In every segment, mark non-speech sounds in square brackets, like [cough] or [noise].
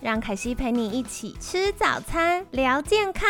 让凯西陪你一起吃早餐，聊健康。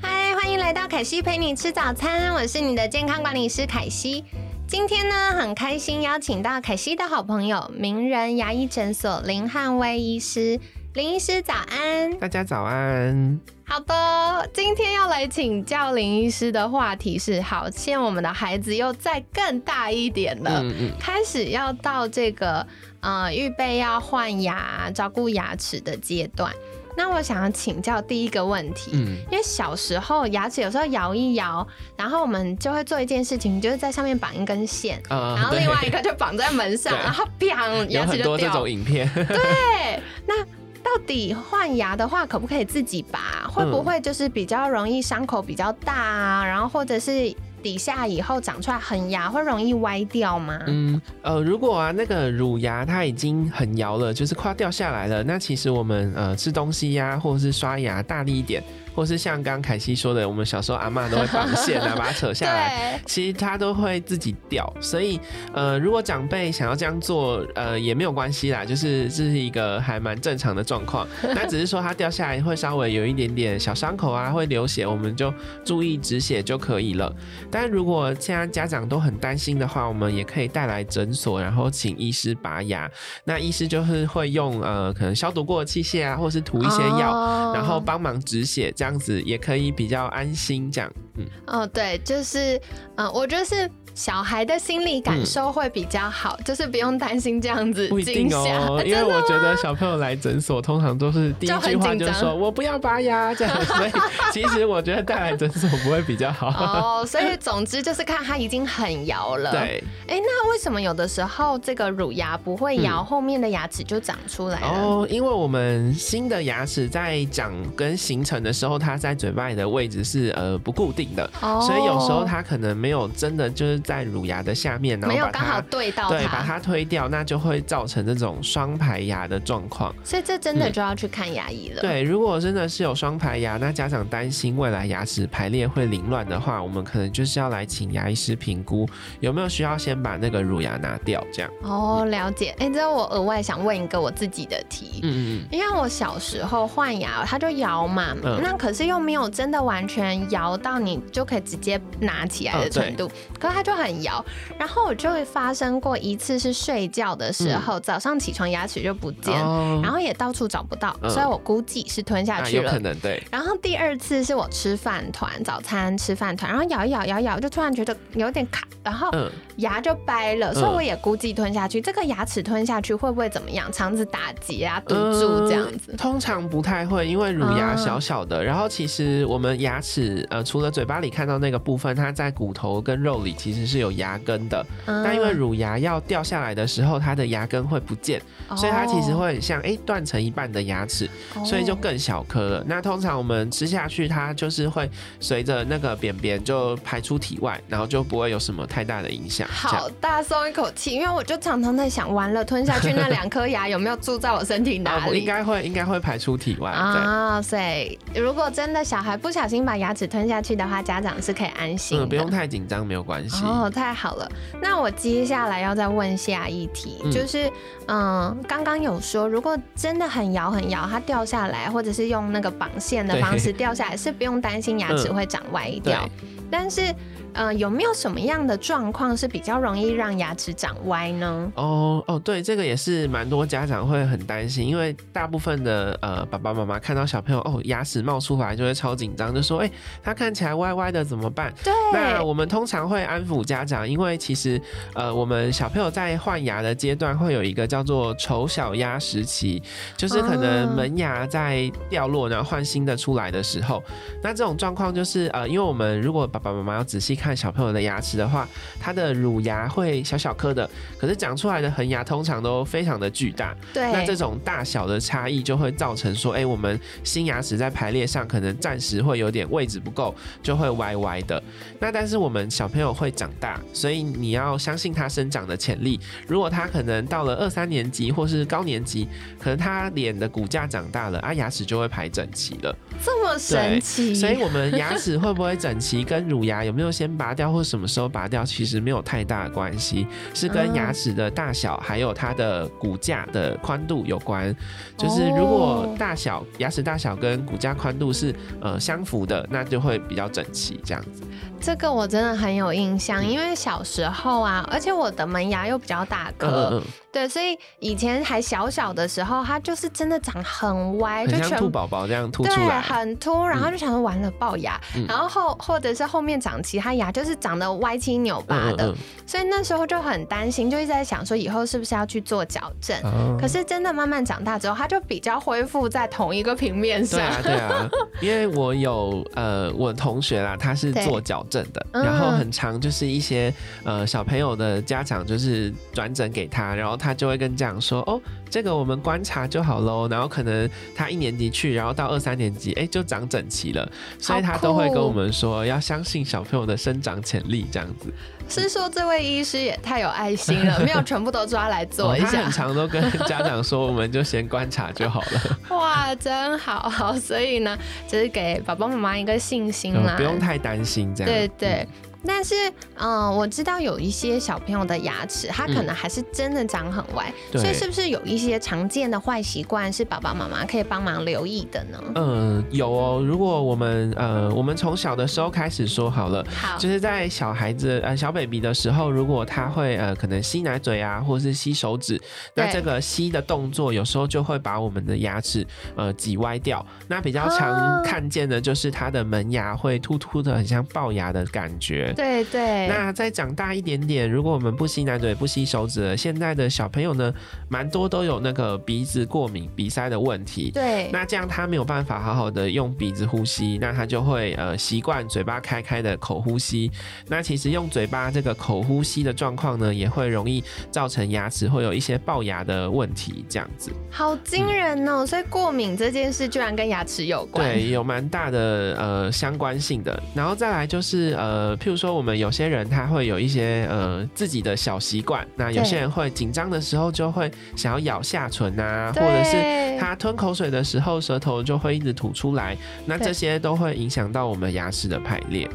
嗨，欢迎来到凯西陪你吃早餐，我是你的健康管理师凯西。今天呢，很开心邀请到凯西的好朋友，名人牙医诊所林汉威医师。林医师早安，大家早安。好的，今天要来请教林医师的话题是：好，现在我们的孩子又再更大一点了，开始要到这个呃预备要换牙、照顾牙齿的阶段。那我想要请教第一个问题，嗯，因为小时候牙齿有时候摇一摇，然后我们就会做一件事情，就是在上面绑一根线，然后另外一个就绑在门上，[laughs] 然后砰，牙齿就掉。很多这种影片。对，[laughs] 那。到底换牙的话，可不可以自己拔？会不会就是比较容易伤口比较大啊？然后或者是底下以后长出来恒牙，会容易歪掉吗？嗯，呃，如果啊那个乳牙它已经很摇了，就是快要掉下来了，那其实我们呃吃东西呀，或者是刷牙大力一点。或是像刚刚凯西说的，我们小时候阿妈都会绑线啊，把它扯下来，[laughs] 其实它都会自己掉。所以，呃，如果长辈想要这样做，呃，也没有关系啦，就是这是一个还蛮正常的状况。[laughs] 那只是说它掉下来会稍微有一点点小伤口啊，会流血，我们就注意止血就可以了。但如果现在家长都很担心的话，我们也可以带来诊所，然后请医师拔牙。那医师就是会用呃可能消毒过的器械啊，或是涂一些药，然后帮忙止血。这样子也可以比较安心，这样，嗯，哦，对，就是，嗯，我觉得是。小孩的心理感受会比较好，就是不用担心这样子惊吓。因为我觉得小朋友来诊所通常都是第一句话就说“我不要拔牙”这样，所以其实我觉得带来诊所不会比较好。哦，所以总之就是看他已经很摇了。对，哎，那为什么有的时候这个乳牙不会摇，后面的牙齿就长出来了？哦，因为我们新的牙齿在长跟形成的时候，它在嘴巴里的位置是呃不固定的，哦所以有时候它可能没有真的就是。在乳牙的下面，然后把它对到对，把它推掉，那就会造成这种双排牙的状况。所以这真的就要去看牙医了。对，如果真的是有双排牙，那家长担心未来牙齿排列会凌乱的话，我们可能就是要来请牙医师评估有没有需要先把那个乳牙拿掉，这样。哦，了解。哎，这我额外想问一个我自己的题，嗯嗯嗯，因为我小时候换牙，它就摇嘛，那可是又没有真的完全摇到你就可以直接拿起来的程度，可是它就。很摇，然后我就会发生过一次是睡觉的时候，早上起床牙齿就不见，然后也到处找不到，所以我估计是吞下去了。有可能对。然后第二次是我吃饭团，早餐吃饭团，然后咬一咬，咬一咬，就突然觉得有点卡，然后牙就掰了，所以我也估计吞下去。这个牙齿吞下去会不会怎么样？肠子打结啊，堵住这样子？通常不太会，因为乳牙小小的，然后其实我们牙齿呃，除了嘴巴里看到那个部分，它在骨头跟肉里其实。是有牙根的，那因为乳牙要掉下来的时候，它的牙根会不见，所以它其实会很像哎断成一半的牙齿，所以就更小颗了。那通常我们吃下去，它就是会随着那个扁扁就排出体外，然后就不会有什么太大的影响。好大松一口气，因为我就常常在想，完了吞下去那两颗牙有没有住在我身体哪里？[laughs] 应该会，应该会排出体外啊。所以如果真的小孩不小心把牙齿吞下去的话，家长是可以安心的，不用太紧张，没有关系。哦，太好了。那我接下来要再问下一题，就是，嗯，刚刚有说，如果真的很摇很摇，它掉下来，或者是用那个绑线的方式掉下来，是不用担心牙齿会长歪掉，但是。呃，有没有什么样的状况是比较容易让牙齿长歪呢？哦哦，对，这个也是蛮多家长会很担心，因为大部分的呃爸爸妈妈看到小朋友哦牙齿冒出来就会超紧张，就说哎他看起来歪歪的怎么办？对，那我们通常会安抚家长，因为其实呃我们小朋友在换牙的阶段会有一个叫做丑小鸭时期，就是可能门牙在掉落然后换新的出来的时候，那这种状况就是呃因为我们如果爸爸妈妈要仔细。看小朋友的牙齿的话，他的乳牙会小小颗的，可是长出来的恒牙通常都非常的巨大。对，那这种大小的差异就会造成说，哎、我们新牙齿在排列上可能暂时会有点位置不够，就会歪歪的。那但是我们小朋友会长大，所以你要相信他生长的潜力。如果他可能到了二三年级或是高年级，可能他脸的骨架长大了，啊，牙齿就会排整齐了。这么神奇，所以我们牙齿会不会整齐，跟乳牙有没有先拔掉或什么时候拔掉，其实没有太大的关系，是跟牙齿的大小还有它的骨架的宽度有关。就是如果大小牙齿大小跟骨架宽度是呃相符的，那就会比较整齐这样子。这个我真的很有印象，因为小时候啊，而且我的门牙又比较大嗯颗，嗯对，所以以前还小小的时候，它就是真的长很歪，嗯，很像兔宝宝这样凸出对，来。很凸，然后就想说完了龅牙，嗯。然后后或者是后面长其他牙，就是长得歪七扭八的，嗯所以那时候就很担心，就一直在想说以后是不是要去做矫正。嗯，可是真的慢慢长大之后，它就比较恢复在同一个平面上。对啊，对啊，[laughs] 因为我有呃，我同学啦，他是做矫正的，嗯然后很长就是一些呃小朋友的家长就是转诊给他，然后他就会跟家长说，哦，这个我们观察就好喽，然后可能他一年级去，然后到二三年级，哎，就长整齐了，所以他都会跟我们说，要相信小朋友的生长潜力这样子。是说这位医师也太有爱心了，没有全部都抓来做一下哦他很。常都跟家长说，我们就先观察就好了，[laughs] 哇，真好，好，所以呢，就是给爸爸妈妈一个信心啦，嗯不用太担心这样。对对。但是，嗯、我知道有一些小朋友的牙齿，他可能还是真的长很歪，对所以是不是有一些常见的坏习惯是爸爸妈妈可以帮忙留意的呢？嗯，有哦。如果我们呃，我们从小的时候开始说好了，好，就是在小孩子呃小 baby 的时候，如果他会呃可能吸奶嘴啊，或是吸手指，那这个吸的动作有时候就会把我们的牙齿呃挤歪掉。那比较啊常看见的就是他的门牙会突突的，很像龅牙的感觉。对对，那再长大一点点，如果我们不吸奶嘴、不吸手指了，现在的小朋友呢，蛮多都有那个鼻子过敏、鼻塞的问题。对，那这样他没有办法好好的用鼻子呼吸，那他就会呃习惯嘴巴开开的口呼吸。那其实用嘴巴这个口呼吸的状况呢，也会容易造成牙齿会有一些龅牙的问题，这样子。好惊人哦！所以过敏这件事居然跟牙齿有关。对，有蛮大的呃相关性的。然后再来就是呃，譬如说我们有些人他会有一些呃自己的小习惯，那有些人会紧张的时候就会想要咬下唇啊，或者是他吞口水的时候舌头就会一直吐出来，那这些都会影响到我们牙齿的排列。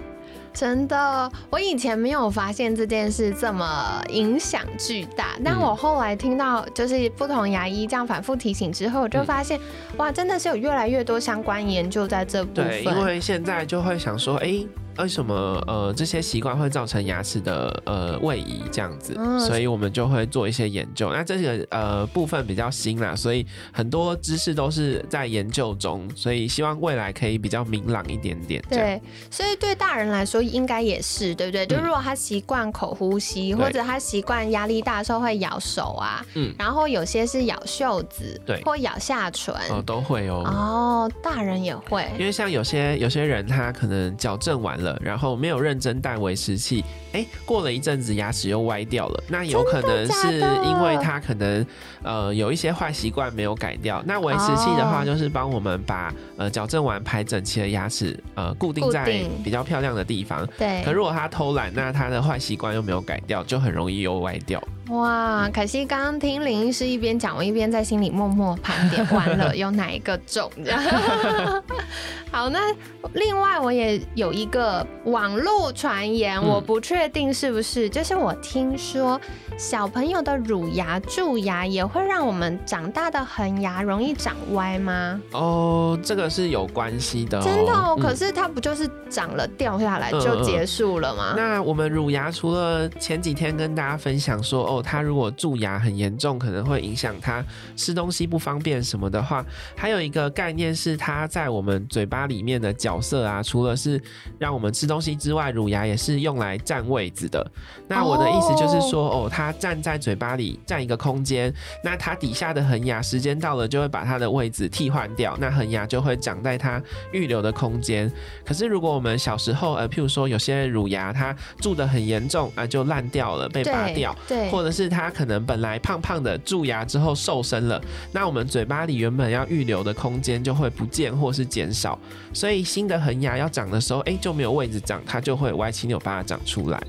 真的，我以前没有发现这件事这么影响巨大，但嗯我后来听到就是不同牙医这样反复提醒之后，我就嗯发现，哇，真的是有越来越多相关研究在这部对，因。为现在就会想说，哎、为什么呃这些习惯会造成牙齿的呃位移这样子？嗯所以我们就会做一些研究。那这个呃部分比较新啦，所以很多知识都是在研究中，所以希望未来可以比较明朗一点点。对，所以对大人来说应该也是，对不对？就嗯如果他习惯口呼吸，对或者他习惯压力大的时候会咬手啊，嗯然后有些是咬袖子，对或咬下唇。哦都会哦。哦，大人也会，因为像有些有些人他可能矫正完了，然后没有认真戴维持器，哎，过了一阵子牙齿又歪掉了，那有可能是因为他可能呃有一些坏习惯没有改掉。那维持器的话，哦就是帮我们把呃矫正完排整齐的牙齿呃固定在比较漂亮的地方。对可。如果他偷懒，那他的坏习惯又没有改掉，就很容易又歪掉。哇，可惜刚刚听林医师一边讲，我一边在心里默默盘点，完了 [laughs] 有哪一个中？[laughs] 好，那另外我也有一个网络传言，嗯我不确定是不是，就是我听说小朋友的乳牙、蛀牙也会让我们长大的恒牙容易长歪吗？哦，这个是有关系的、哦，真的哦，嗯可是它不就是长了掉下来就结束了吗？那我们乳牙除了前几天跟大家分享说，哦，候，他如果蛀牙很严重，可能会影响它吃东西不方便什么的话，还有一个概念是它在我们嘴巴里面的角色啊，除了是让我们吃东西之外，乳牙也是用来占位置的。那我的意思就是说，哦，它站在嘴巴里占一个空间，那它底下的恒牙时间到了就会把它的位置替换掉，那恒牙就会长在它预留的空间。可是如果我们小时候，呃，譬如说有些乳牙它蛀得很严重啊，就烂掉了，被拔掉，对，或者是它可能本来胖胖的蛀牙之后瘦身了，那我们嘴巴里原本要预留的空间就会不见或是减少，所以新的恒牙要长的时候，哎，就没有位置长，它就会歪七扭八的长出来。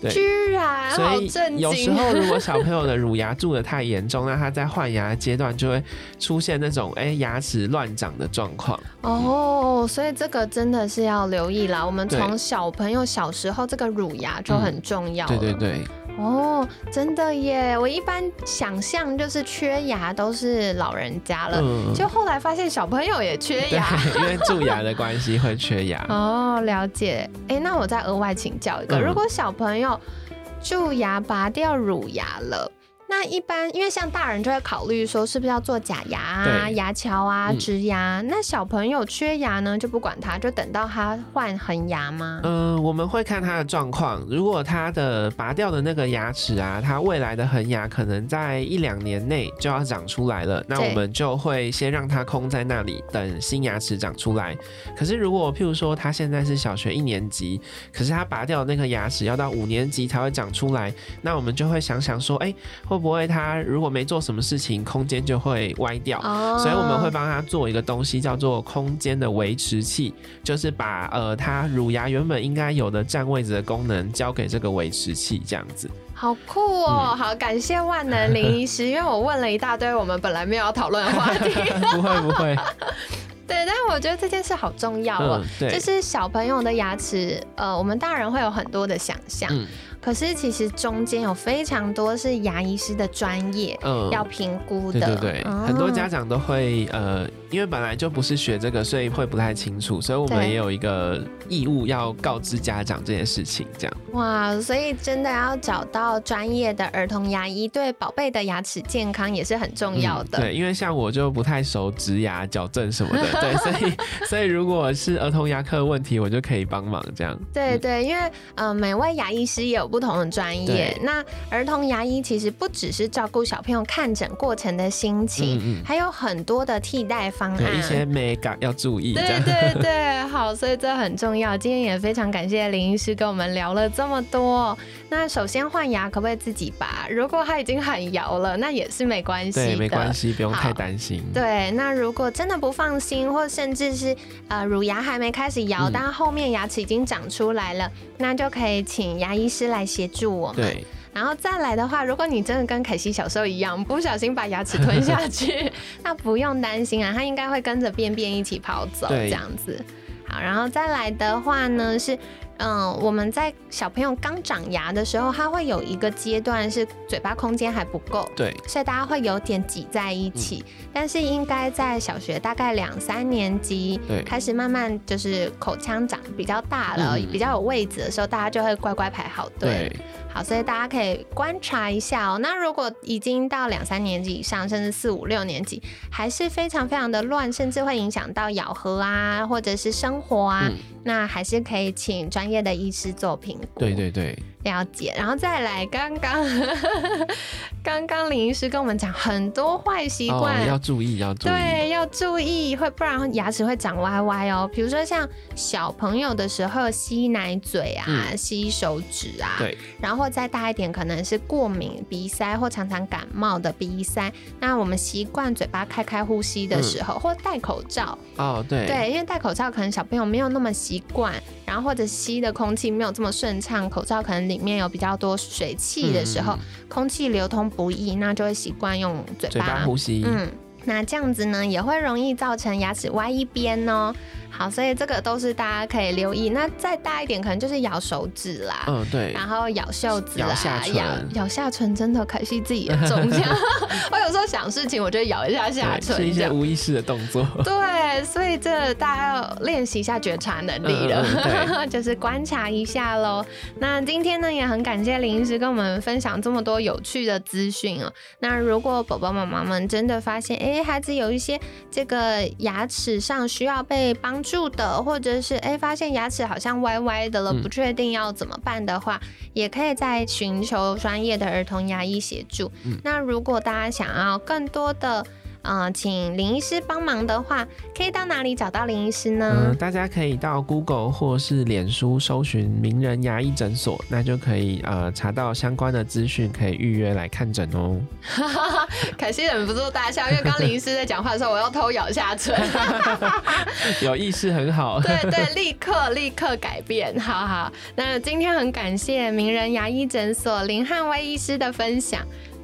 对，居然，所以有时候如果小朋友的乳牙蛀的太严重，那他在换牙阶段就会出现那种哎牙齿乱长的状况。哦，所以这个真的是要留意啦。我们从小朋友小时候这个乳牙就很重要。对对对。哦，真的耶！我一般想象就是缺牙都是老人家了，就后来发现小朋友也缺牙，[laughs] 因为蛀牙的关系会缺牙。哦，了解。哎，那我再额外请教一个，如果小朋友蛀牙拔掉乳牙了。那一般，因为像大人就会考虑说，是不是要做假牙啊、牙桥啊、植牙？那小朋友缺牙呢，就不管他，就等到他换恒牙吗？嗯，我们会看他的状况。如果他的拔掉的那个牙齿啊，他未来的恒牙可能在一两年内就要长出来了，那我们就会先让他空在那里，等新牙齿长出来。可是如果譬如说他现在是小学一年级，可是他拔掉那颗牙齿要到五年级才会长出来，那我们就会想想说，哎，会。不会，他如果没做什么事情，空间就会歪掉，所以我们会帮他做一个东西，叫做空间的维持器，就是把呃他乳牙原本应该有的占位置的功能交给这个维持器，这样子。好酷哦！好，感谢万能林医师，因为我问了一大堆我们本来没有要讨论的话题。不 [laughs] 会不会。[laughs] 对，但是我觉得这件事好重要哦，就是小朋友的牙齿，呃，我们大人会有很多的想象。可是其实中间有非常多是牙医师的专业要评估的，对对对，很多家长都会呃，因为本来就不是学这个，所以会不太清楚，所以我们也有一个义务要告知家长这件事情，这样。哇，所以真的要找到专业的儿童牙医，对宝贝的牙齿健康也是很重要的。对，因为像我就不太熟植牙、矫正什么的，[laughs] 对，所以所以如果是儿童牙科的问题，我就可以帮忙这样。对对，因为呃，每位牙医师也有不同的专业。那儿童牙医其实不只是照顾小朋友看诊过程的心情，还有很多的替代方案，一些美感要注意。对对对，[laughs] 好，所以这很重要。今天也非常感谢林医师跟我们聊了这么多。那首先换牙可不可以自己拔？如果他已经很摇了，那也是没关系的，没关系，不用太担心。对，那如果真的不放心，或甚至是呃乳牙还没开始摇，但后面牙齿已经长出来了，那就可以请牙医师来协助我们。对，然后再来的话，如果你真的跟凯西小时候一样，不小心把牙齿吞下去，[laughs] 那不用担心啊，他应该会跟着便便一起跑走，这样子。好，然后再来的话呢是。嗯，我们在小朋友刚长牙的时候，他会有一个阶段是嘴巴空间还不够，对，所以大家会有点挤在一起。但是应该在小学大概两三年级开始慢慢就是口腔长比较大了，比较有位置的时候，大家就会乖乖排好队。好，所以大家可以观察一下哦。那如果已经到两三年级以上，甚至四五六年级，还是非常非常的乱，甚至会影响到咬合啊，或者是生活啊。那还是可以请专业的医师做评估。对对对。了解，然后再来，刚刚刚刚林医师跟我们讲很多坏习惯，要注意，要注意，对，要注意，会不然牙齿会长歪歪哦。比如说像小朋友的时候吸奶嘴啊，吸手指啊，对，然后再大一点，可能是过敏鼻塞或常常感冒的鼻塞。那我们习惯嘴巴开开呼吸的时候，或戴口罩哦，对，对，因为戴口罩可能小朋友没有那么习惯，然后或者吸的空气没有这么顺畅，口罩可能里面有比较多水汽的时候，空气流通不易，那就会习惯用嘴巴呼吸。嗯，那这样子呢，也会容易造成牙齿歪一边哦。好，所以这个都是大家可以留意。那再大一点，可能就是咬手指啦，嗯，对，然后咬袖子啦，咬下唇咬咬下唇，真的可惜自己也中奖。[laughs] 我有时候想事情，我就咬一下下唇，是一些无意识的动作。对，所以这大家要练习一下觉察能力了，嗯嗯 [laughs] 就是观察一下喽。那今天呢，也很感谢林医师跟我们分享这么多有趣的资讯哦。那如果宝宝妈妈们真的发现，哎，孩子有一些这个牙齿上需要被帮助的，或者是哎发现牙齿好像歪歪的了，嗯不确定要怎么办的话，也可以再寻求专业的儿童牙医协助。嗯那如果大家想要更多的嗯，请林医师帮忙的话，可以到哪里找到林医师嗯、呢？大家可以到 Google 或是脸书搜寻名人牙医诊所，那就可以呃查到相关的资讯，可以预约来看诊哦。可惜忍不住大笑，因为刚刚林医师在讲话的时候，我要偷咬下唇。[laughs] 有意识很好。对对，立刻立刻改变，好好。那今天很感谢名人牙医诊所林汉威医师的分享，